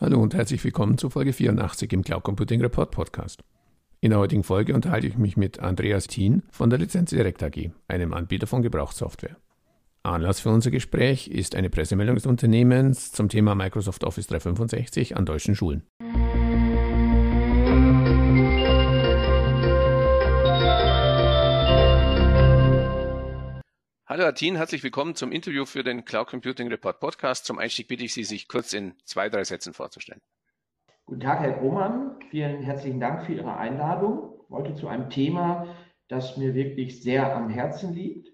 Hallo und herzlich willkommen zu Folge 84 im Cloud Computing Report Podcast. In der heutigen Folge unterhalte ich mich mit Andreas Thien von der Lizenz Direct AG, einem Anbieter von Gebrauchssoftware. Anlass für unser Gespräch ist eine Pressemeldung des Unternehmens zum Thema Microsoft Office 365 an deutschen Schulen. Hallo Atin, herzlich willkommen zum Interview für den Cloud Computing Report Podcast. Zum Einstieg bitte ich Sie, sich kurz in zwei, drei Sätzen vorzustellen. Guten Tag, Herr Grohmann. Vielen herzlichen Dank für Ihre Einladung. Heute zu einem Thema, das mir wirklich sehr am Herzen liegt.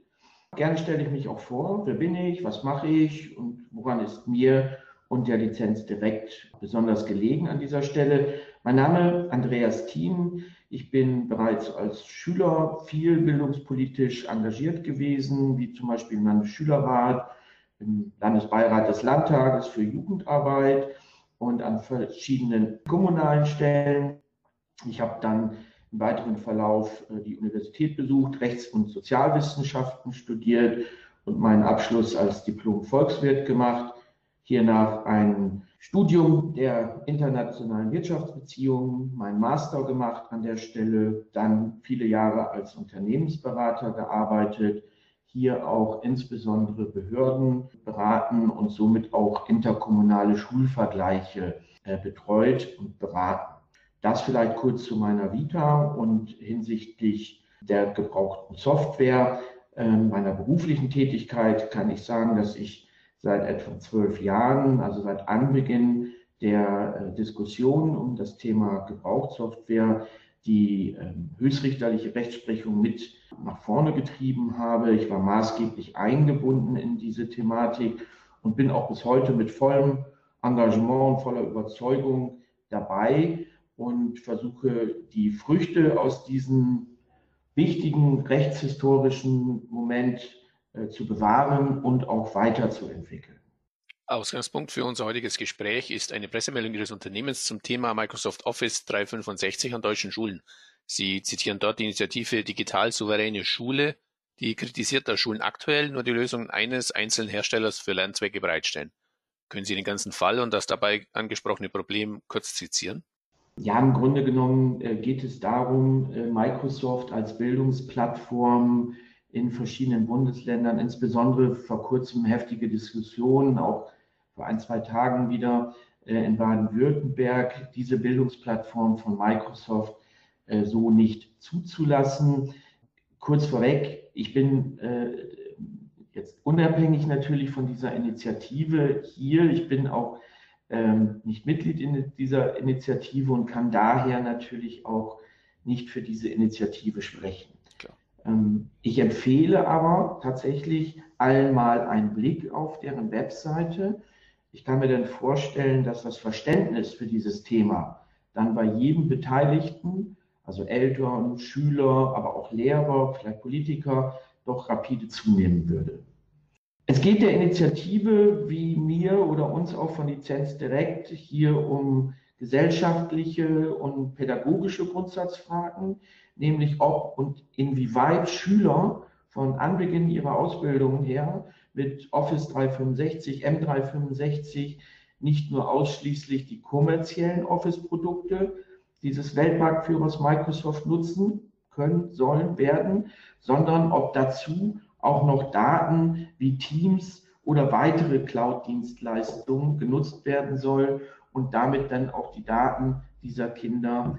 Gerne stelle ich mich auch vor, wer bin ich, was mache ich und woran ist mir und der Lizenz direkt besonders gelegen an dieser Stelle. Mein Name Andreas Thiem. Ich bin bereits als Schüler viel bildungspolitisch engagiert gewesen, wie zum Beispiel im Landesschülerrat, im Landesbeirat des Landtages für Jugendarbeit und an verschiedenen kommunalen Stellen. Ich habe dann im weiteren Verlauf äh, die Universität besucht, Rechts- und Sozialwissenschaften studiert und meinen Abschluss als Diplom-Volkswirt gemacht. Hiernach ein Studium der internationalen Wirtschaftsbeziehungen, mein Master gemacht an der Stelle, dann viele Jahre als Unternehmensberater gearbeitet, hier auch insbesondere Behörden beraten und somit auch interkommunale Schulvergleiche äh, betreut und beraten. Das vielleicht kurz zu meiner Vita und hinsichtlich der gebrauchten Software äh, meiner beruflichen Tätigkeit kann ich sagen, dass ich seit etwa zwölf Jahren, also seit Anbeginn der äh, Diskussion um das Thema Gebrauchssoftware, die ähm, höchstrichterliche Rechtsprechung mit nach vorne getrieben habe. Ich war maßgeblich eingebunden in diese Thematik und bin auch bis heute mit vollem Engagement und voller Überzeugung dabei und versuche die Früchte aus diesem wichtigen rechtshistorischen Moment zu bewahren und auch weiterzuentwickeln. Ausgangspunkt für unser heutiges Gespräch ist eine Pressemeldung Ihres Unternehmens zum Thema Microsoft Office 365 an deutschen Schulen. Sie zitieren dort die Initiative Digital Souveräne Schule, die kritisiert, dass Schulen aktuell nur die Lösungen eines einzelnen Herstellers für Lernzwecke bereitstellen. Können Sie den ganzen Fall und das dabei angesprochene Problem kurz skizzieren? Ja, im Grunde genommen äh, geht es darum, äh, Microsoft als Bildungsplattform in verschiedenen Bundesländern, insbesondere vor kurzem heftige Diskussionen, auch vor ein, zwei Tagen wieder äh, in Baden-Württemberg, diese Bildungsplattform von Microsoft äh, so nicht zuzulassen. Kurz vorweg, ich bin äh, jetzt unabhängig natürlich von dieser Initiative hier. Ich bin auch ähm, nicht Mitglied in dieser Initiative und kann daher natürlich auch nicht für diese Initiative sprechen. Ähm, ich empfehle aber tatsächlich allen mal einen Blick auf deren Webseite. Ich kann mir dann vorstellen, dass das Verständnis für dieses Thema dann bei jedem Beteiligten, also Eltern, Schüler, aber auch Lehrer, vielleicht Politiker, doch rapide zunehmen würde. Es geht der Initiative wie mir oder uns auch von Lizenz direkt hier um gesellschaftliche und pädagogische Grundsatzfragen, nämlich ob und inwieweit Schüler von Anbeginn ihrer Ausbildung her mit Office 365, M365 nicht nur ausschließlich die kommerziellen Office-Produkte dieses Weltmarktführers Microsoft nutzen können, sollen, werden, sondern ob dazu auch noch Daten wie Teams oder weitere Cloud-Dienstleistungen genutzt werden sollen und damit dann auch die Daten dieser Kinder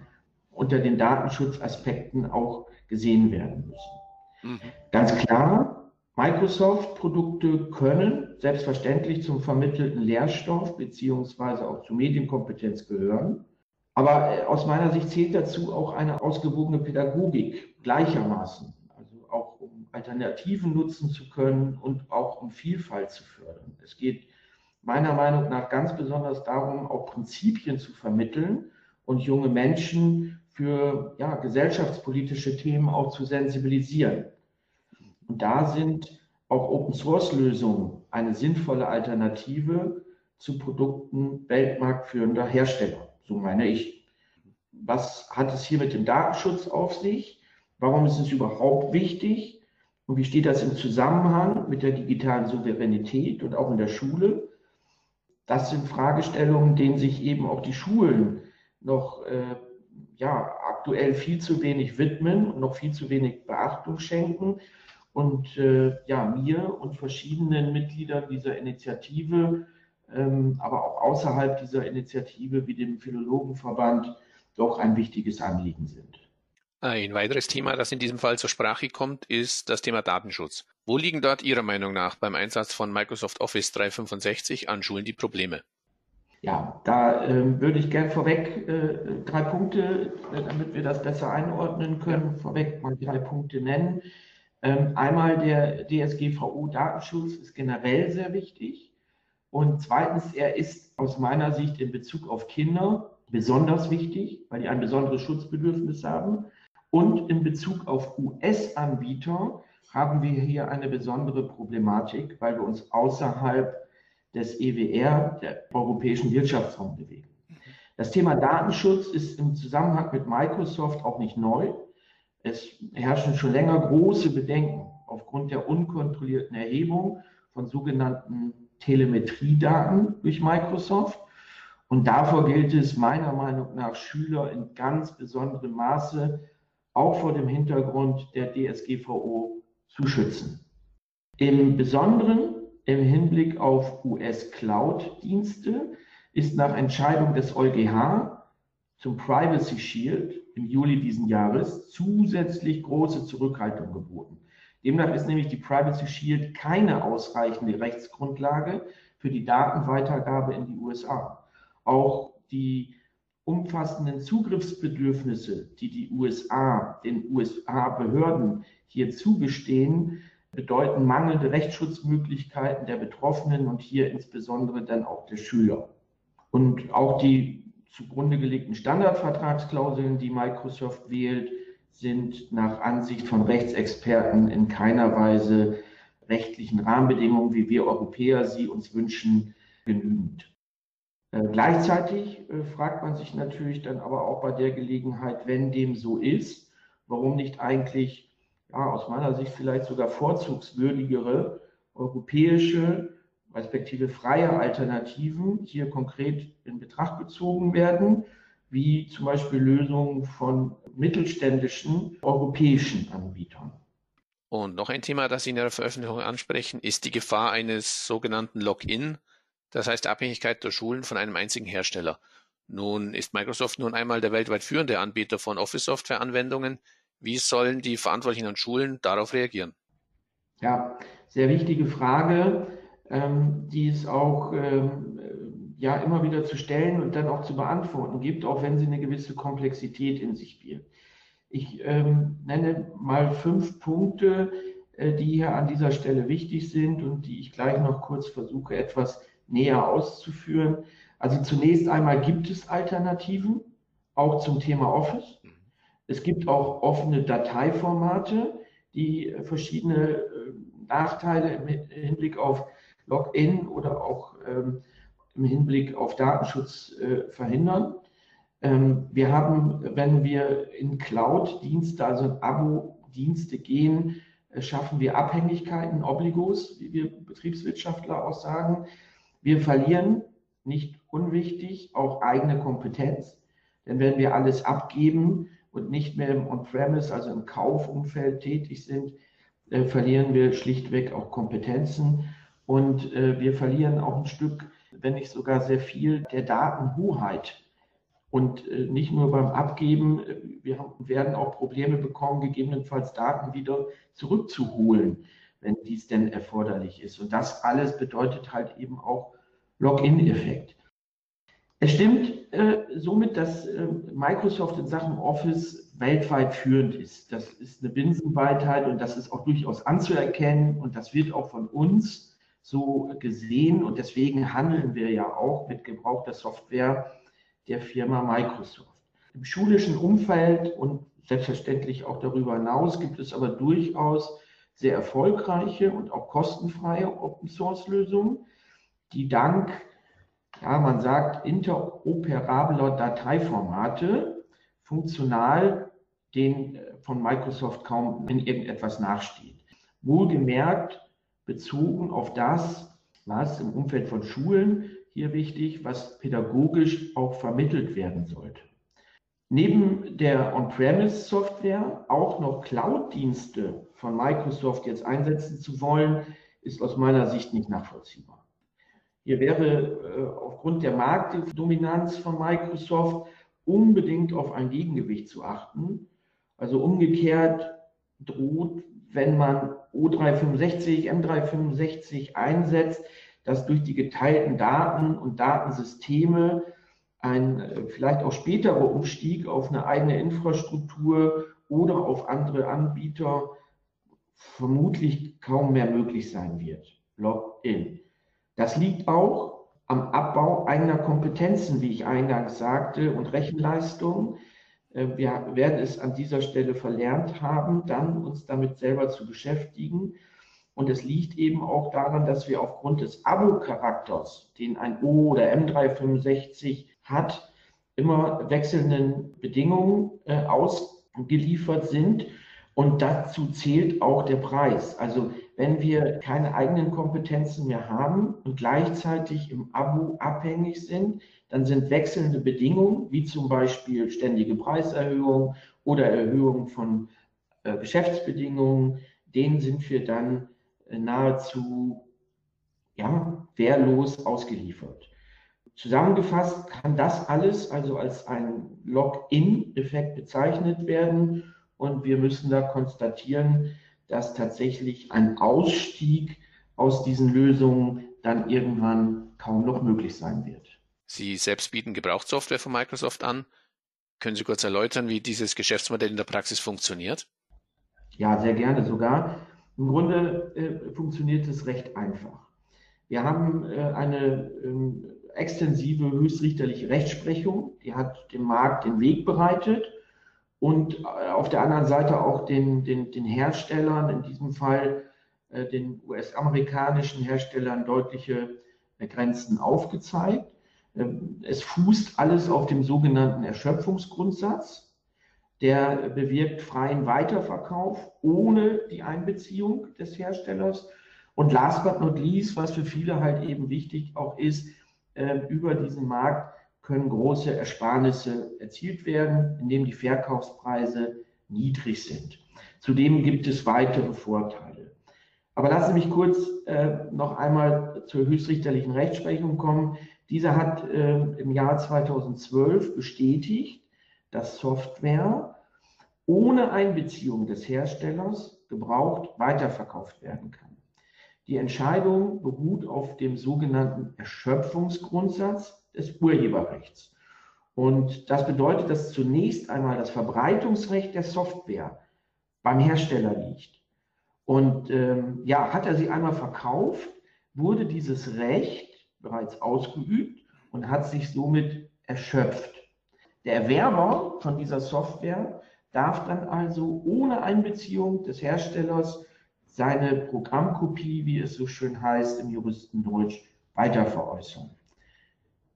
unter den Datenschutzaspekten auch gesehen werden müssen. Mhm. Ganz klar, Microsoft-Produkte können selbstverständlich zum vermittelten Lehrstoff beziehungsweise auch zur Medienkompetenz gehören. Aber äh, aus meiner Sicht zählt dazu auch eine ausgewogene Pädagogik gleichermaßen, also auch um Alternativen nutzen zu können und auch um Vielfalt zu fördern. Es geht meiner Meinung nach ganz besonders darum, auch Prinzipien zu vermitteln und junge Menschen für ja, gesellschaftspolitische Themen auch zu sensibilisieren. Und da sind auch Open-Source-Lösungen eine sinnvolle Alternative zu Produkten weltmarktführender Hersteller. So meine ich. Was hat es hier mit dem Datenschutz auf sich? Warum ist es überhaupt wichtig? Und wie steht das im Zusammenhang mit der digitalen Souveränität und auch in der Schule? Das sind Fragestellungen, denen sich eben auch die Schulen noch äh, ja, aktuell viel zu wenig widmen und noch viel zu wenig Beachtung schenken. Und äh, ja, mir und verschiedenen Mitgliedern dieser Initiative, ähm, aber auch außerhalb dieser Initiative wie dem Philologenverband doch ein wichtiges Anliegen sind. Ein weiteres Thema, das in diesem Fall zur Sprache kommt, ist das Thema Datenschutz. Wo liegen dort Ihrer Meinung nach beim Einsatz von Microsoft Office 365 an Schulen die Probleme? Ja, da äh, würde ich gern vorweg äh, drei Punkte, äh, damit wir das besser einordnen können, vorweg mal drei Punkte nennen. Ähm, einmal der DSGVO-Datenschutz ist generell sehr wichtig. Und zweitens, er ist aus meiner Sicht in Bezug auf Kinder besonders wichtig, weil die ein besonderes Schutzbedürfnis haben. Und in Bezug auf US-Anbieter haben wir hier eine besondere Problematik, weil wir uns außerhalb des EWR, der Europäischen Wirtschaftsraum. Das Thema Datenschutz ist im Zusammenhang mit Microsoft auch nicht neu. Es herrschen schon länger große Bedenken aufgrund der unkontrollierten Erhebung von sogenannten Telemetriedaten durch Microsoft. Und davor gilt es meiner Meinung nach, Schüler in ganz besonderem Maße auch vor dem Hintergrund der DSGVO zu schützen. Im Besonderen im Hinblick auf US-Cloud-Dienste ist nach Entscheidung des EuGH zum Privacy Shield im Juli diesen Jahres zusätzlich große Zurückhaltung geboten. Demnach ist nämlich die Privacy Shield keine ausreichende Rechtsgrundlage für die Datenweitergabe in die USA. Auch die umfassenden Zugriffsbedürfnisse, die die USA, den USA-Behörden hier zugestehen, bedeuten mangelnde Rechtsschutzmöglichkeiten der Betroffenen und hier insbesondere dann auch der Schüler. Und auch die zugrunde gelegten Standardvertragsklauseln, die Microsoft wählt, sind nach Ansicht von Rechtsexperten in keiner Weise rechtlichen Rahmenbedingungen, wie wir Europäer sie uns wünschen, genügend. Äh, gleichzeitig äh, fragt man sich natürlich dann aber auch bei der Gelegenheit, wenn dem so ist, warum nicht eigentlich, ja, aus meiner Sicht vielleicht sogar vorzugswürdigere europäische respektive freie Alternativen hier konkret in Betracht gezogen werden, wie zum Beispiel Lösungen von mittelständischen europäischen Anbietern. Und noch ein Thema, das Sie in Ihrer Veröffentlichung ansprechen, ist die Gefahr eines sogenannten Login, das heißt Abhängigkeit der Schulen von einem einzigen Hersteller. Nun ist Microsoft nun einmal der weltweit führende Anbieter von Office-Software-Anwendungen. Wie sollen die Verantwortlichen an Schulen darauf reagieren? Ja, sehr wichtige Frage, ähm, die es auch ähm, ja immer wieder zu stellen und dann auch zu beantworten gibt, auch wenn sie eine gewisse Komplexität in sich birgt. Ich ähm, nenne mal fünf Punkte, äh, die hier an dieser Stelle wichtig sind und die ich gleich noch kurz versuche etwas näher auszuführen. Also zunächst einmal gibt es Alternativen, auch zum Thema Office. Es gibt auch offene Dateiformate, die verschiedene äh, Nachteile im Hinblick auf Login oder auch ähm, im Hinblick auf Datenschutz äh, verhindern. Ähm, wir haben, wenn wir in Cloud-Dienste, also in Abo-Dienste gehen, äh, schaffen wir Abhängigkeiten, Obligos, wie wir Betriebswirtschaftler auch sagen. Wir verlieren, nicht unwichtig, auch eigene Kompetenz. Denn wenn wir alles abgeben und nicht mehr im On-Premise, also im Kaufumfeld tätig sind, äh, verlieren wir schlichtweg auch Kompetenzen. Und äh, wir verlieren auch ein Stück, wenn nicht sogar sehr viel, der Datenhoheit. Und äh, nicht nur beim Abgeben, äh, wir haben, werden auch Probleme bekommen, gegebenenfalls Daten wieder zurückzuholen, wenn dies denn erforderlich ist. Und das alles bedeutet halt eben auch Login-Effekt. Es stimmt äh, somit, dass äh, Microsoft in Sachen Office weltweit führend ist. Das ist eine Binsenweitheit und das ist auch durchaus anzuerkennen und das wird auch von uns so gesehen und deswegen handeln wir ja auch mit gebrauchter Software der Firma Microsoft. Im schulischen Umfeld und selbstverständlich auch darüber hinaus gibt es aber durchaus sehr erfolgreiche und auch kostenfreie Open-Source-Lösungen, die dank, ja, man sagt, interoperabler Dateiformate funktional den von Microsoft kaum in irgendetwas nachsteht. Wohlgemerkt bezogen auf das, was im Umfeld von Schulen hier wichtig, was pädagogisch auch vermittelt werden sollte. Neben der On-Premise-Software auch noch Cloud-Dienste von Microsoft jetzt einsetzen zu wollen, ist aus meiner Sicht nicht nachvollziehbar. Hier wäre äh, aufgrund der Marktdominanz von Microsoft unbedingt auf ein Gegengewicht zu achten. Also umgekehrt droht, wenn man O365, M365 einsetzt, dass durch die geteilten Daten und Datensysteme ein äh, vielleicht auch späterer Umstieg auf eine eigene Infrastruktur oder auf andere Anbieter vermutlich kaum mehr möglich sein wird. Login. Das liegt auch am Abbau eigener Kompetenzen, wie ich eingangs sagte, und Rechenleistung. Äh, wir werden es an dieser Stelle verlernt haben, dann uns damit selber zu beschäftigen. Und es liegt eben auch daran, dass wir aufgrund des Abo-Charakters, den ein O oder M365 hat, immer wechselnden Bedingungen äh, ausgeliefert sind. Und dazu zählt auch der Preis. Also wenn wir keine eigenen Kompetenzen mehr haben und gleichzeitig im Abo abhängig sind, dann sind wechselnde Bedingungen, wie zum Beispiel ständige Preiserhöhungen oder Erhöhung von äh, Geschäftsbedingungen, denen sind wir dann äh, nahezu ja, wehrlos ausgeliefert. Zusammengefasst kann das alles also als ein Login-Effekt bezeichnet werden und wir müssen da konstatieren, dass tatsächlich ein Ausstieg aus diesen Lösungen dann irgendwann kaum noch möglich sein wird. Sie selbst bieten Gebrauchssoftware von Microsoft an. Können Sie kurz erläutern, wie dieses Geschäftsmodell in der Praxis funktioniert? Ja, sehr gerne sogar. Im Grunde äh, funktioniert es recht einfach. Wir haben äh, eine äh, extensive höchstrichterliche Rechtsprechung, die hat dem Markt den Weg bereitet und äh, auf der anderen Seite auch den, den, den Herstellern, in diesem Fall äh, den US-amerikanischen Herstellern, deutliche äh, Grenzen aufgezeigt. Ähm, es fußt alles auf dem sogenannten Erschöpfungsgrundsatz. Der bewirkt freien Weiterverkauf ohne die Einbeziehung des Herstellers. Und last but not least, was für viele halt eben wichtig auch ist, ähm, über diesen Markt können große Ersparnisse erzielt werden, indem die Verkaufspreise niedrig sind. Zudem gibt es weitere Vorteile. Aber lassen Sie mich kurz äh, noch einmal zur höchstrichterlichen Rechtsprechung kommen. Dieser hat äh, im Jahr 2012 bestätigt, dass Software ohne Einbeziehung des Herstellers gebraucht weiterverkauft werden kann. Die Entscheidung beruht auf dem sogenannten Erschöpfungsgrundsatz des Urheberrechts. Und das bedeutet, dass zunächst einmal das Verbreitungsrecht der Software beim Hersteller liegt. Und ähm, ja, hat er sie einmal verkauft, wurde dieses Recht bereits ausgeübt und hat sich somit erschöpft. Der Erwerber von dieser Software darf dann also ohne Einbeziehung des Herstellers seine Programmkopie, wie es so schön heißt im Juristendeutsch, weiterveräußern.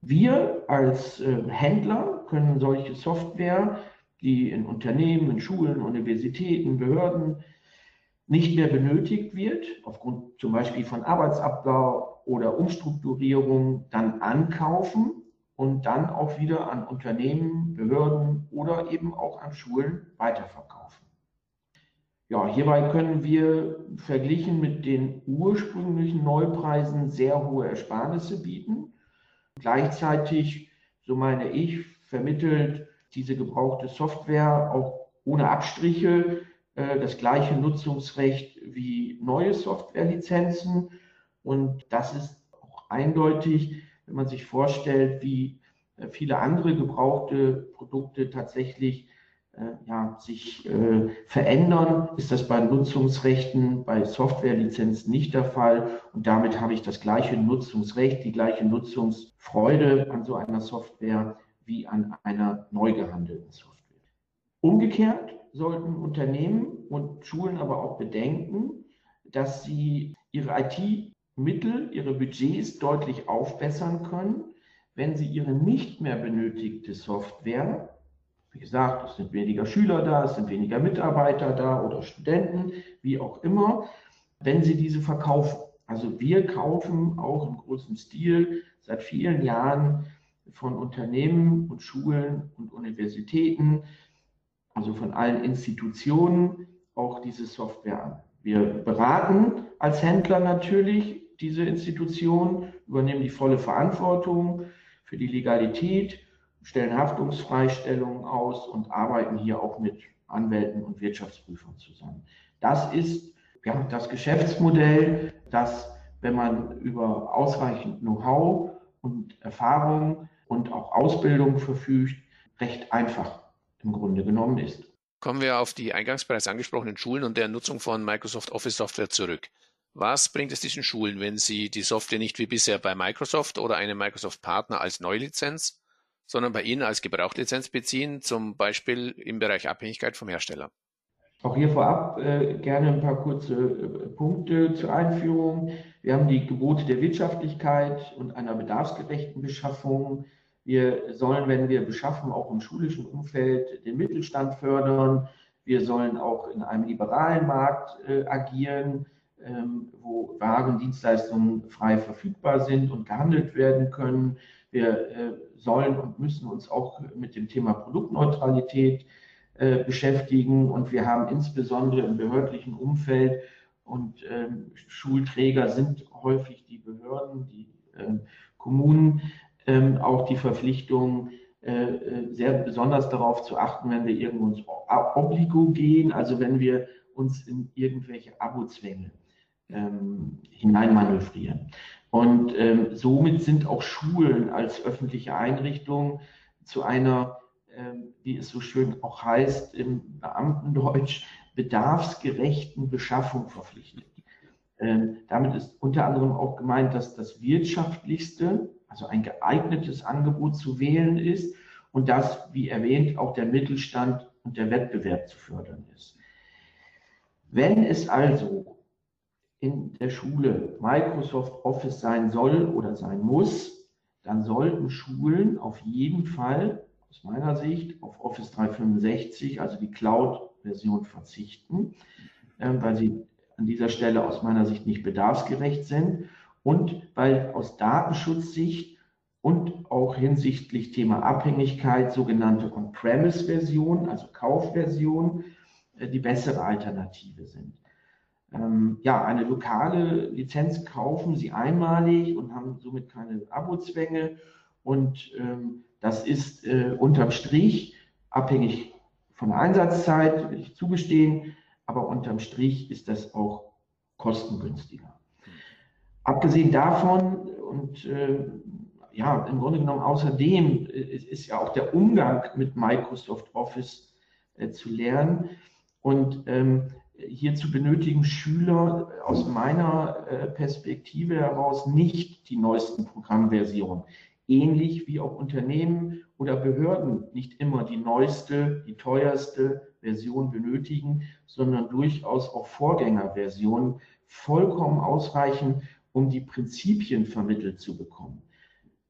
Wir als äh, Händler können solche Software, die in Unternehmen, in Schulen, Universitäten, Behörden nicht mehr benötigt wird, aufgrund zum Beispiel von Arbeitsabbau oder Umstrukturierung, dann ankaufen und dann auch wieder an Unternehmen, Behörden oder eben auch an Schulen weiterverkaufen. Ja, hierbei können wir verglichen mit den ursprünglichen Neupreisen sehr hohe Ersparnisse bieten. Gleichzeitig, so meine ich, vermittelt diese gebrauchte Software auch ohne Abstriche äh, das gleiche Nutzungsrecht wie neue Softwarelizenzen. Und das ist auch eindeutig, wenn man sich vorstellt, wie äh, viele andere gebrauchte Produkte tatsächlich ja, sich äh, verändern, ist das bei Nutzungsrechten, bei Softwarelizenzen nicht der Fall. Und damit habe ich das gleiche Nutzungsrecht, die gleiche Nutzungsfreude an so einer Software wie an einer neu gehandelten Software. Umgekehrt sollten Unternehmen und Schulen aber auch bedenken, dass sie ihre IT-Mittel, ihre Budgets deutlich aufbessern können, wenn sie ihre nicht mehr benötigte Software, wie gesagt, es sind weniger Schüler da, es sind weniger Mitarbeiter da oder Studenten, wie auch immer, wenn sie diese verkaufen. Also wir kaufen auch im großen Stil seit vielen Jahren von Unternehmen und Schulen und Universitäten, also von allen Institutionen, auch diese Software an. Wir beraten als Händler natürlich diese Institutionen, übernehmen die volle Verantwortung für die Legalität, stellen Haftungsfreistellungen aus und arbeiten hier auch mit Anwälten und Wirtschaftsprüfern zusammen. Das ist ja, das Geschäftsmodell, das, wenn man über ausreichend Know-how und Erfahrung und auch Ausbildung verfügt, recht einfach im Grunde genommen ist. Kommen wir auf die eingangs bereits angesprochenen Schulen und der Nutzung von Microsoft Office Software zurück. Was bringt es diesen Schulen, wenn sie die Software nicht wie bisher bei Microsoft oder einem Microsoft-Partner als Neulizenz, sondern bei Ihnen als Gebrauchlizenz beziehen, zum Beispiel im Bereich Abhängigkeit vom Hersteller? Auch hier vorab äh, gerne ein paar kurze äh, Punkte zur Einführung. Wir haben die Gebote der Wirtschaftlichkeit und einer bedarfsgerechten Beschaffung. Wir sollen, wenn wir beschaffen, auch im schulischen Umfeld den Mittelstand fördern. Wir sollen auch in einem liberalen Markt äh, agieren, ähm, wo Waren, Dienstleistungen frei verfügbar sind und gehandelt werden können. Wir äh, sollen und müssen uns auch mit dem Thema Produktneutralität äh, beschäftigen. Und wir haben insbesondere im behördlichen Umfeld und ähm, Schulträger sind häufig die Behörden, die ähm, Kommunen, ähm, auch die Verpflichtung, äh, sehr besonders darauf zu achten, wenn wir irgendwo ins Obligo gehen, also wenn wir uns in irgendwelche Abozwänge ähm, hineinmanövrieren. Und ähm, somit sind auch Schulen als öffentliche Einrichtungen zu einer, ähm, wie es so schön auch heißt im Beamtendeutsch, bedarfsgerechten Beschaffung verpflichtet. Ähm, damit ist unter anderem auch gemeint, dass das wirtschaftlichste also ein geeignetes Angebot zu wählen ist und dass, wie erwähnt, auch der Mittelstand und der Wettbewerb zu fördern ist. Wenn es also in der Schule Microsoft Office sein soll oder sein muss, dann sollten Schulen auf jeden Fall aus meiner Sicht auf Office 365, also die Cloud-Version, verzichten, äh, weil sie an dieser Stelle aus meiner Sicht nicht bedarfsgerecht sind und weil aus Datenschutzsicht und auch hinsichtlich Thema Abhängigkeit sogenannte On-Premise-Version, also Kaufversion, äh, die bessere Alternative sind. Ähm, ja, eine lokale Lizenz kaufen Sie einmalig und haben somit keine Abozwänge und ähm, das ist äh, unterm Strich abhängig von der Einsatzzeit, will ich zugestehen, aber unterm Strich ist das auch kostengünstiger. Abgesehen davon und äh, ja, im Grunde genommen außerdem äh, ist ja auch der Umgang mit Microsoft Office äh, zu lernen. Und ähm, hierzu benötigen Schüler aus meiner äh, Perspektive heraus nicht die neuesten Programmversionen. Ähnlich wie auch Unternehmen oder Behörden nicht immer die neueste, die teuerste Version benötigen, sondern durchaus auch Vorgängerversionen vollkommen ausreichen, um die Prinzipien vermittelt zu bekommen.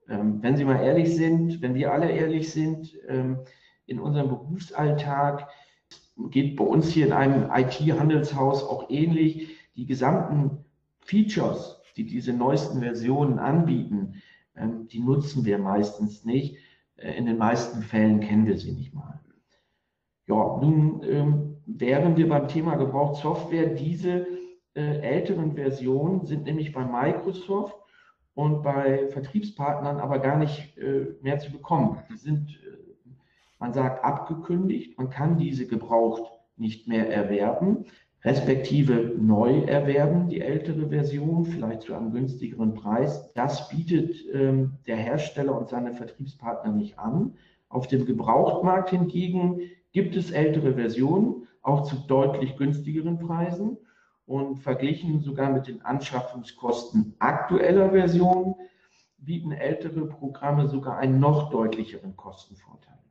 Ähm, wenn Sie mal ehrlich sind, wenn wir alle ehrlich sind, ähm, in unserem Berufsalltag geht bei uns hier in einem IT-Handelshaus auch ähnlich. Die gesamten Features, die diese neuesten Versionen anbieten, ähm, die nutzen wir meistens nicht. Äh, in den meisten Fällen kennen wir sie nicht mal. Ja, nun ähm, wären wir beim Thema Gebrauchtsoftware. Diese äh, älteren Versionen sind nämlich bei Microsoft und bei Vertriebspartnern aber gar nicht äh, mehr zu bekommen. Die sind, man sagt, abgekündigt. Man kann diese gebraucht nicht mehr erwerben, respektive neu erwerben, die ältere Version, vielleicht zu einem günstigeren Preis. Das bietet ähm, der Hersteller und seine Vertriebspartner nicht an. Auf dem Gebrauchtmarkt hingegen gibt es ältere Versionen, auch zu deutlich günstigeren Preisen und verglichen sogar mit den Anschaffungskosten aktueller Versionen bieten ältere Programme sogar einen noch deutlicheren Kostenvorteil.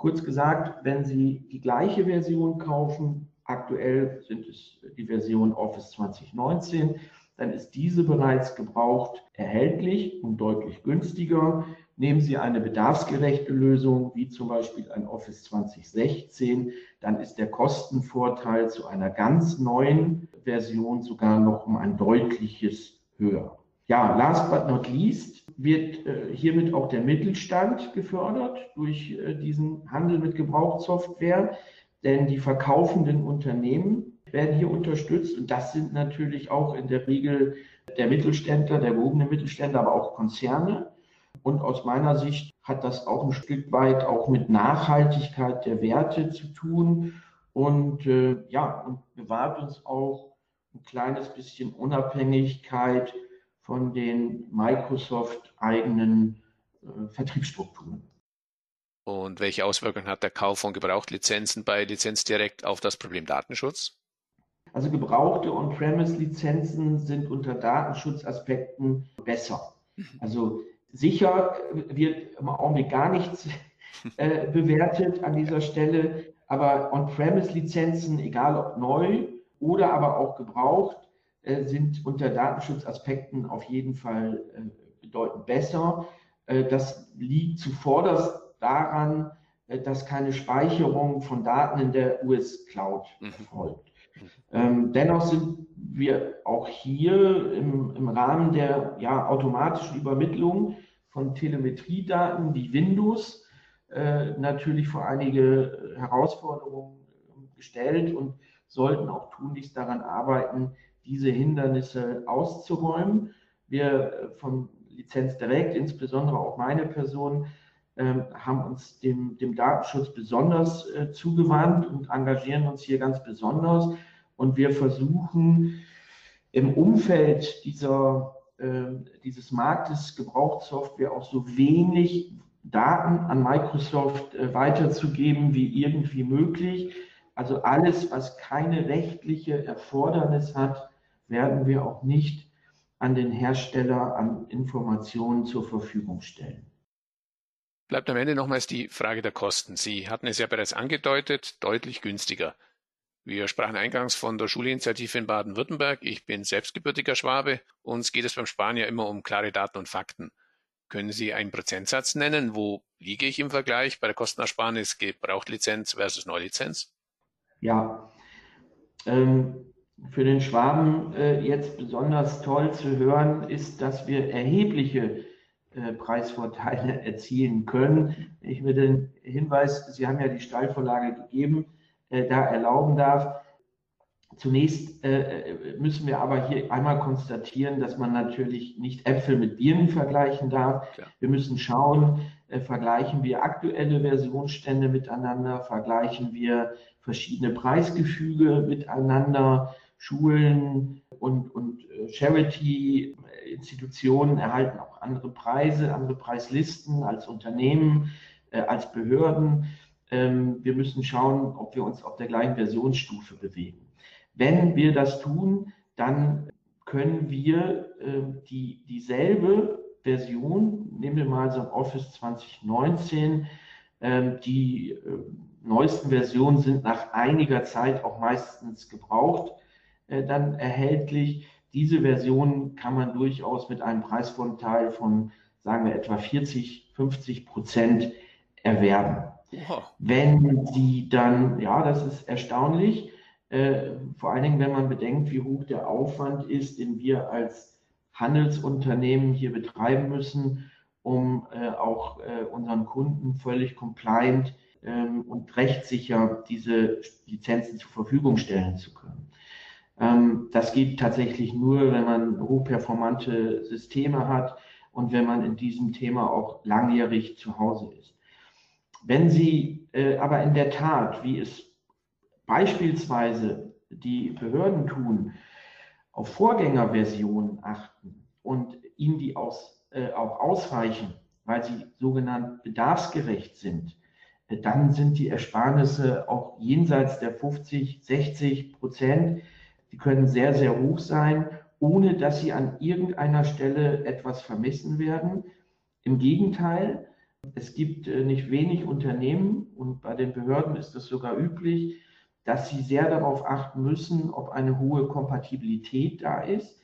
Kurz gesagt, wenn Sie die gleiche Version kaufen, aktuell sind es die Version Office 2019, dann ist diese bereits gebraucht erhältlich und deutlich günstiger. Nehmen Sie eine bedarfsgerechte Lösung, wie zum Beispiel ein Office 2016, dann ist der Kostenvorteil zu einer ganz neuen Version sogar noch um ein deutliches höher. Ja, last but not least wird äh, hiermit auch der Mittelstand gefördert durch äh, diesen Handel mit Gebrauchtsoftware, denn die verkaufenden Unternehmen werden hier unterstützt und das sind natürlich auch in der Regel der Mittelständler, der gehobene Mittelständler, aber auch Konzerne. Und aus meiner Sicht hat das auch ein Stück weit auch mit Nachhaltigkeit der Werte zu tun und äh, ja, und bewahrt uns auch ein kleines bisschen Unabhängigkeit von den Microsoft eigenen äh, Vertriebsstrukturen. Und welche Auswirkungen hat der Kauf von Gebrauchtlizenzen bei Lizenzdirekt auf das Problem Datenschutz? Also gebrauchte On-Premise-Lizenzen sind unter Datenschutzaspekten besser. Mhm. Also sicher wird im Augenblick gar nichts äh, bewertet an dieser Stelle, aber On-Premise-Lizenzen, egal ob neu oder aber auch gebraucht, sind unter Datenschutzaspekten auf jeden Fall äh, bedeutend besser. Äh, das liegt zuvorderst daran, äh, dass keine Speicherung von Daten in der US-Cloud mhm. erfolgt. Ähm, dennoch sind wir auch hier im, im Rahmen der ja, automatischen Übermittlung von Telemetriedaten wie Windows äh, natürlich vor einige Herausforderungen gestellt und sollten auch tunlichst daran arbeiten, diese Hindernisse auszuräumen. Wir äh, vom Lizenz direkt, insbesondere auch meine Person, äh, haben uns dem, dem Datenschutz besonders äh, zugewandt und engagieren uns hier ganz besonders. Und wir versuchen im Umfeld dieser, äh, dieses Marktes Gebrauchtsoftware auch so wenig Daten an Microsoft äh, weiterzugeben wie irgendwie möglich. Also alles, was keine rechtliche Erfordernis hat, werden wir auch nicht an den Hersteller an Informationen zur Verfügung stellen. Bleibt am Ende nochmals die Frage der Kosten. Sie hatten es ja bereits angedeutet, deutlich günstiger. Wir sprachen eingangs von der Schulinitiative in Baden-Württemberg. Ich bin selbstgebürtiger Schwabe. Uns geht es beim Spanier immer um klare Daten und Fakten. Können Sie einen Prozentsatz nennen? Wo liege ich im Vergleich bei der Kostenersparnis Gebrauchtlizenz versus Neulizenz? Ja, ähm, für den Schwaben äh, jetzt besonders toll zu hören ist, dass wir erhebliche äh, Preisvorteile erzielen können. Ich mir den Hinweis, Sie haben ja die Steilvorlage gegeben, äh, da erlauben darf. Zunächst äh, müssen wir aber hier einmal konstatieren, dass man natürlich nicht Äpfel mit Birnen vergleichen darf. Klar. Wir müssen schauen, äh, vergleichen wir aktuelle Versionsstände miteinander, vergleichen wir verschiedene Preisgefüge miteinander. Schulen und, und äh, Charity-Institutionen erhalten auch andere Preise, andere Preislisten als Unternehmen, äh, als Behörden. Ähm, wir müssen schauen, ob wir uns auf der gleichen Versionsstufe bewegen. Wenn wir das tun, dann können wir äh, die, dieselbe Version, nehmen wir mal so Office 2019, äh, die neuesten Versionen sind nach einiger Zeit auch meistens gebraucht, dann erhältlich. Diese Version kann man durchaus mit einem Preisvorteil von, sagen wir, etwa 40, 50 Prozent erwerben. Wow. Wenn die dann, ja, das ist erstaunlich, äh, vor allen Dingen, wenn man bedenkt, wie hoch der Aufwand ist, den wir als Handelsunternehmen hier betreiben müssen, um äh, auch äh, unseren Kunden völlig compliant ähm, und rechtssicher diese Lizenzen zur Verfügung stellen zu können. Ähm, das geht tatsächlich nur, wenn man hochperformante Systeme hat und wenn man in diesem Thema auch langjährig zu Hause ist. Wenn Sie äh, aber in der Tat, wie es beispielsweise die Behörden tun, auf Vorgängerversionen achten und ihnen die aus, äh, auch ausreichen, weil sie sogenannt bedarfsgerecht sind, äh, dann sind die Ersparnisse auch jenseits der 50, 60 Prozent. Die können sehr, sehr hoch sein, ohne dass sie an irgendeiner Stelle etwas vermissen werden. Im Gegenteil, es gibt äh, nicht wenig Unternehmen und bei den Behörden ist es sogar üblich, dass sie sehr darauf achten müssen, ob eine hohe Kompatibilität da ist.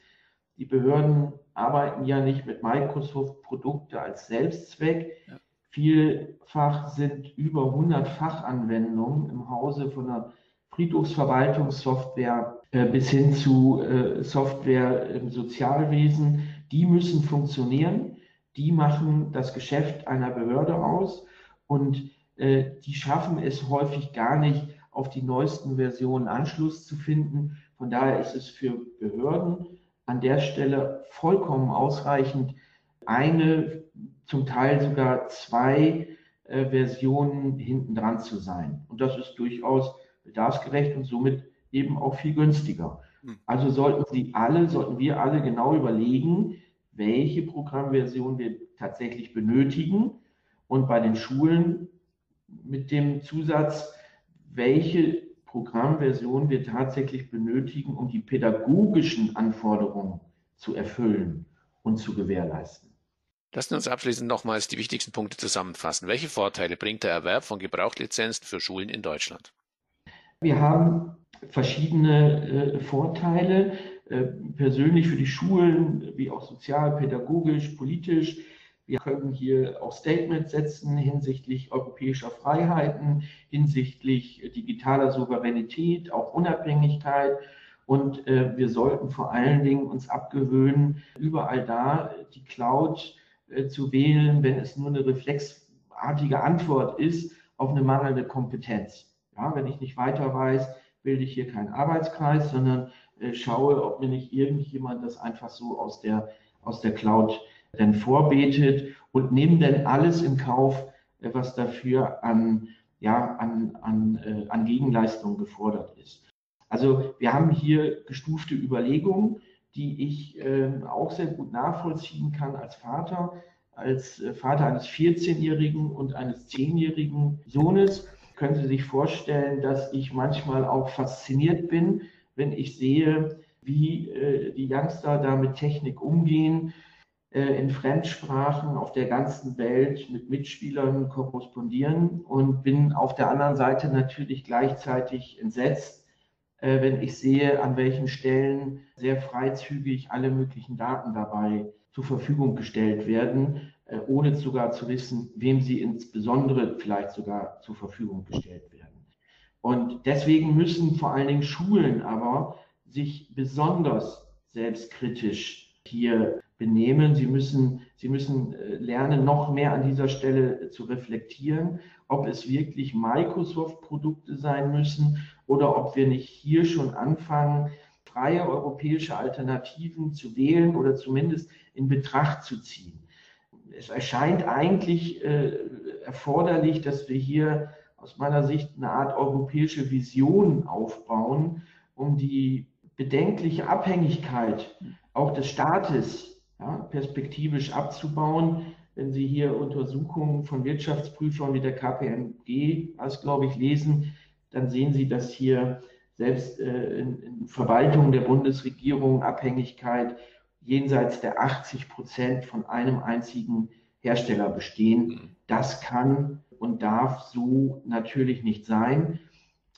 Die Behörden arbeiten ja nicht mit Microsoft-Produkte als Selbstzweck. Ja. Vielfach sind über 100 Fachanwendungen im Hause von der Friedhofsverwaltungssoftware äh, bis hin zu äh, Software im Sozialwesen die müssen funktionieren, die machen das Geschäft einer Behörde aus und äh, die schaffen es häufig gar nicht, auf die neuesten Versionen Anschluss zu finden. Von daher ist es für Behörden an der Stelle vollkommen ausreichend, eine, zum Teil sogar zwei äh, Versionen hinten dran zu sein. Und das ist durchaus bedarfsgerecht und somit eben auch viel günstiger. Hm. Also sollten Sie alle, sollten wir alle genau überlegen, welche Programmversion wir tatsächlich benötigen und bei den Schulen mit dem Zusatz, welche Programmversion wir tatsächlich benötigen, um die pädagogischen Anforderungen zu erfüllen und zu gewährleisten. Lassen Sie uns abschließend nochmals die wichtigsten Punkte zusammenfassen. Welche Vorteile bringt der Erwerb von Gebrauchtlizenzen für Schulen in Deutschland? Wir haben verschiedene äh, Vorteile, äh, persönlich für die Schulen, wie auch sozial, pädagogisch, politisch. Wir können hier auch Statements setzen hinsichtlich europäischer Freiheiten, hinsichtlich digitaler Souveränität, auch Unabhängigkeit. Und äh, wir sollten vor allen Dingen uns abgewöhnen, überall da die Cloud äh, zu wählen, wenn es nur eine reflexartige Antwort ist auf eine mangelnde Kompetenz. Ja, wenn ich nicht weiter weiß, bilde ich hier keinen Arbeitskreis, sondern äh, schaue, ob mir nicht irgendjemand das einfach so aus der, aus der Cloud denn vorbetet und nehme denn alles in Kauf, äh, was dafür an, ja, an, an, äh, an Gegenleistung gefordert ist. Also wir haben hier gestufte Überlegungen, die ich äh, auch sehr gut nachvollziehen kann als Vater, als äh, Vater eines 14-jährigen und eines 10-jährigen Sohnes. Können Sie sich vorstellen, dass ich manchmal auch fasziniert bin, wenn ich sehe, wie äh, die Youngster da mit Technik umgehen, äh, in Fremdsprachen auf der ganzen Welt mit Mitspielern korrespondieren und bin auf der anderen Seite natürlich gleichzeitig entsetzt, äh, wenn ich sehe, an welchen Stellen sehr freizügig alle möglichen Daten dabei zur Verfügung gestellt werden, ohne sogar zu wissen, wem sie insbesondere vielleicht sogar zur Verfügung gestellt werden. Und deswegen müssen vor allen Dingen Schulen aber sich besonders selbstkritisch hier benehmen. Sie müssen, sie müssen äh, lernen, noch mehr an dieser Stelle zu reflektieren, ob es wirklich Microsoft-Produkte sein müssen oder ob wir nicht hier schon anfangen, freie europäische Alternativen zu wählen oder zumindest in Betracht zu ziehen. Es erscheint eigentlich äh, erforderlich, dass wir hier aus meiner Sicht eine Art europäische Vision aufbauen, um die bedenkliche Abhängigkeit auch des Staates ja, perspektivisch abzubauen. Wenn Sie hier Untersuchungen von Wirtschaftsprüfern wie der KPMG, als glaube ich, lesen, dann sehen Sie, dass hier selbst äh, in, in Verwaltung der Bundesregierung Abhängigkeit jenseits der 80 Prozent von einem einzigen Hersteller bestehen. Mhm. Das kann und darf so natürlich nicht sein.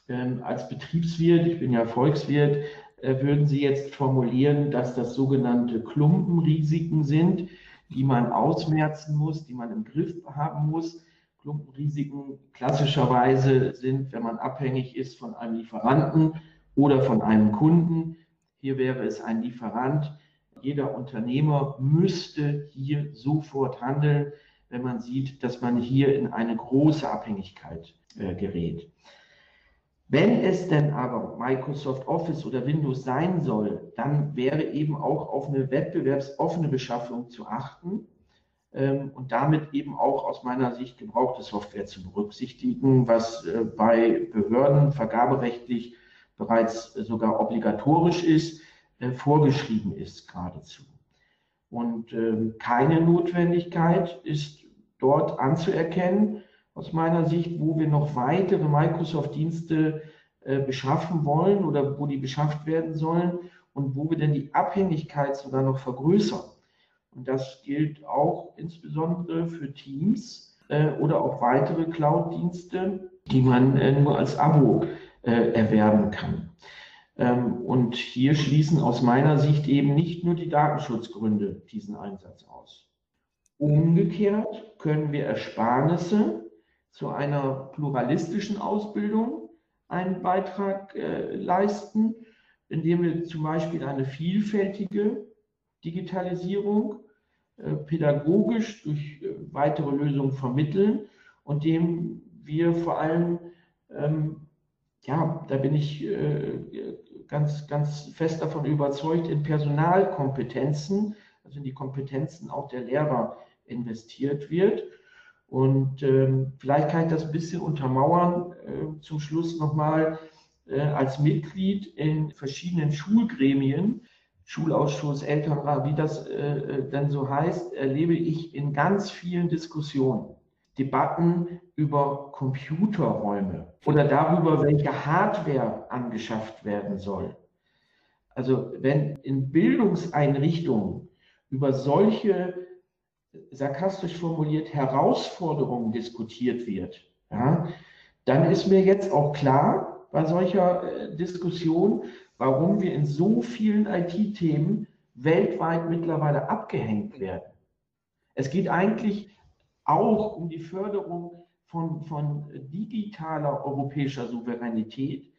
Ähm, als Betriebswirt, ich bin ja Volkswirt, äh, würden Sie jetzt formulieren, dass das sogenannte Klumpenrisiken sind, die man ausmerzen muss, die man im Griff haben muss. Klumpenrisiken klassischerweise sind, wenn man abhängig ist von einem Lieferanten oder von einem Kunden. Hier wäre es ein Lieferant. Jeder Unternehmer müsste hier sofort handeln, wenn man sieht, dass man hier in eine große Abhängigkeit äh, gerät. Wenn es denn aber Microsoft Office oder Windows sein soll, dann wäre eben auch auf eine wettbewerbsoffene Beschaffung zu achten ähm, und damit eben auch aus meiner Sicht gebrauchte Software zu berücksichtigen, was äh, bei Behörden vergaberechtlich bereits äh, sogar obligatorisch ist, vorgeschrieben ist geradezu. Und ähm, keine Notwendigkeit ist dort anzuerkennen, aus meiner Sicht, wo wir noch weitere Microsoft-Dienste äh, beschaffen wollen oder wo die beschafft werden sollen und wo wir denn die Abhängigkeit sogar noch vergrößern. Und das gilt auch insbesondere für Teams äh, oder auch weitere Cloud-Dienste, die man äh, nur als Abo äh, erwerben kann. Ähm, und hier schließen aus meiner Sicht eben nicht nur die Datenschutzgründe diesen Einsatz aus. Umgekehrt können wir Ersparnisse zu einer pluralistischen Ausbildung einen Beitrag äh, leisten, indem wir zum Beispiel eine vielfältige Digitalisierung, äh, pädagogisch durch äh, weitere Lösungen vermitteln und dem wir vor allem, ähm, ja, da bin ich äh, ganz, ganz fest davon überzeugt, in Personalkompetenzen, also in die Kompetenzen auch der Lehrer investiert wird. Und ähm, vielleicht kann ich das ein bisschen untermauern, äh, zum Schluss nochmal äh, als Mitglied in verschiedenen Schulgremien, Schulausschuss, Elternrat, wie das äh, äh, denn so heißt, erlebe ich in ganz vielen Diskussionen Debatten über Computerräume oder darüber, welche Hardware angeschafft werden soll. Also wenn in Bildungseinrichtungen über solche sarkastisch formuliert Herausforderungen diskutiert wird, ja, dann ist mir jetzt auch klar bei solcher äh, Diskussion, warum wir in so vielen IT-Themen weltweit mittlerweile abgehängt werden. Es geht eigentlich auch um die Förderung von, von digitaler europäischer Souveränität.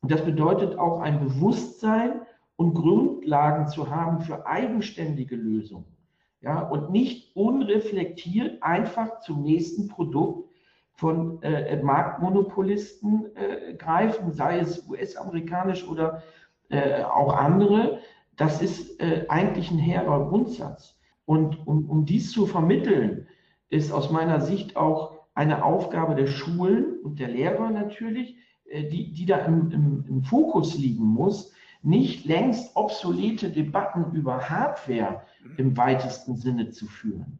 Und das bedeutet auch ein Bewusstsein und Grundlagen zu haben für eigenständige Lösungen. Ja, und nicht unreflektiert einfach zum nächsten Produkt von äh, Marktmonopolisten äh, greifen, sei es US-amerikanisch oder äh, auch andere. Das ist äh, eigentlich ein hehrer Grundsatz. Und um, um dies zu vermitteln, ist aus meiner Sicht auch eine Aufgabe der Schulen und der Lehrer natürlich, äh, die, die da im, im, im Fokus liegen muss, nicht längst obsolete Debatten über Hardware im weitesten Sinne zu führen.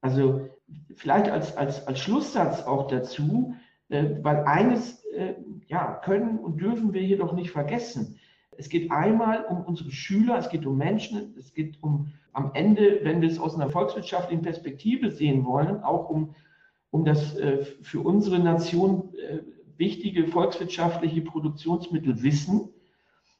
Also vielleicht als, als, als Schlusssatz auch dazu, äh, weil eines äh, ja, können und dürfen wir hier doch nicht vergessen. Es geht einmal um unsere Schüler, es geht um Menschen, es geht um am Ende, wenn wir es aus einer volkswirtschaftlichen Perspektive sehen wollen, auch um, um das äh, für unsere Nation äh, wichtige volkswirtschaftliche Produktionsmittel Wissen.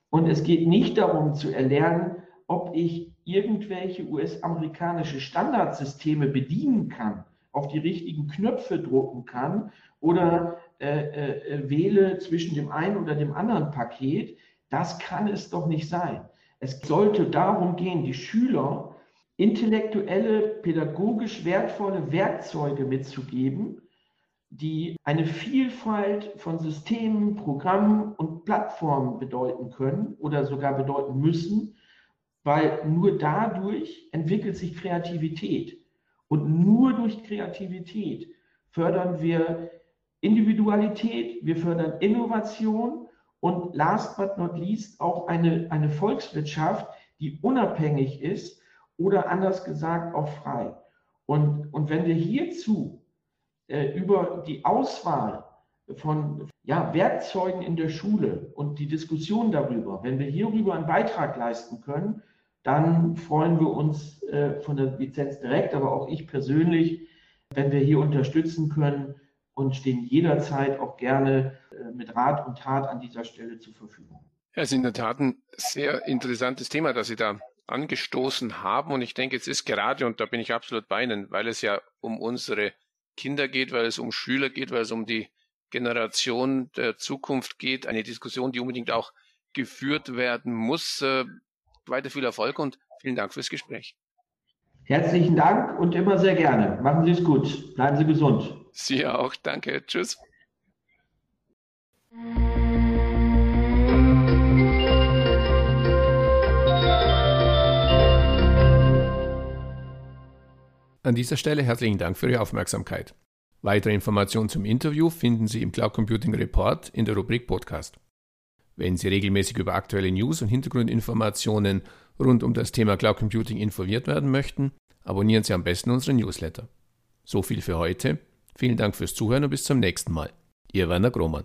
Und es geht nicht darum zu erlernen, ob ich irgendwelche US-amerikanische Standardsysteme bedienen kann, auf die richtigen Knöpfe drucken kann oder äh, äh, äh wähle zwischen dem einen oder dem anderen Paket. Das kann es doch nicht sein. Es sollte darum gehen, die Schüler intellektuelle, pädagogisch wertvolle Werkzeuge mitzugeben, die eine Vielfalt von Systemen, Programmen und Plattformen bedeuten können oder sogar bedeuten müssen, weil nur dadurch entwickelt sich Kreativität. Und nur durch Kreativität fördern wir Individualität, wir fördern Innovation und last but not least auch eine, eine Volkswirtschaft, die unabhängig ist oder anders gesagt auch frei. Und, und wenn wir hierzu äh, über die Auswahl von ja, Werkzeugen in der Schule und die Diskussion darüber, wenn wir hierüber einen Beitrag leisten können, dann freuen wir uns äh, von der Lizenz direkt, aber auch ich persönlich, wenn wir hier unterstützen können und stehen jederzeit auch gerne äh, mit Rat und Tat an dieser Stelle zur Verfügung. Ja, es ist in der Tat ein sehr interessantes Thema, das Sie da angestoßen haben. Und ich denke, es ist gerade, und da bin ich absolut bei Ihnen, weil es ja um unsere Kinder geht, weil es um Schüler geht, weil es um die Generation der Zukunft geht. Eine Diskussion, die unbedingt auch geführt werden muss. Äh, weiter viel Erfolg und vielen Dank fürs Gespräch. Herzlichen Dank und immer sehr gerne. Machen Sie es gut. Bleiben Sie gesund. Sie auch. Danke. Tschüss. An dieser Stelle herzlichen Dank für Ihre Aufmerksamkeit. Weitere Informationen zum Interview finden Sie im Cloud Computing Report in der Rubrik Podcast. Wenn Sie regelmäßig über aktuelle News und Hintergrundinformationen rund um das Thema Cloud Computing informiert werden möchten, abonnieren Sie am besten unseren Newsletter. So viel für heute. Vielen Dank fürs Zuhören und bis zum nächsten Mal. Ihr Werner Grohmann.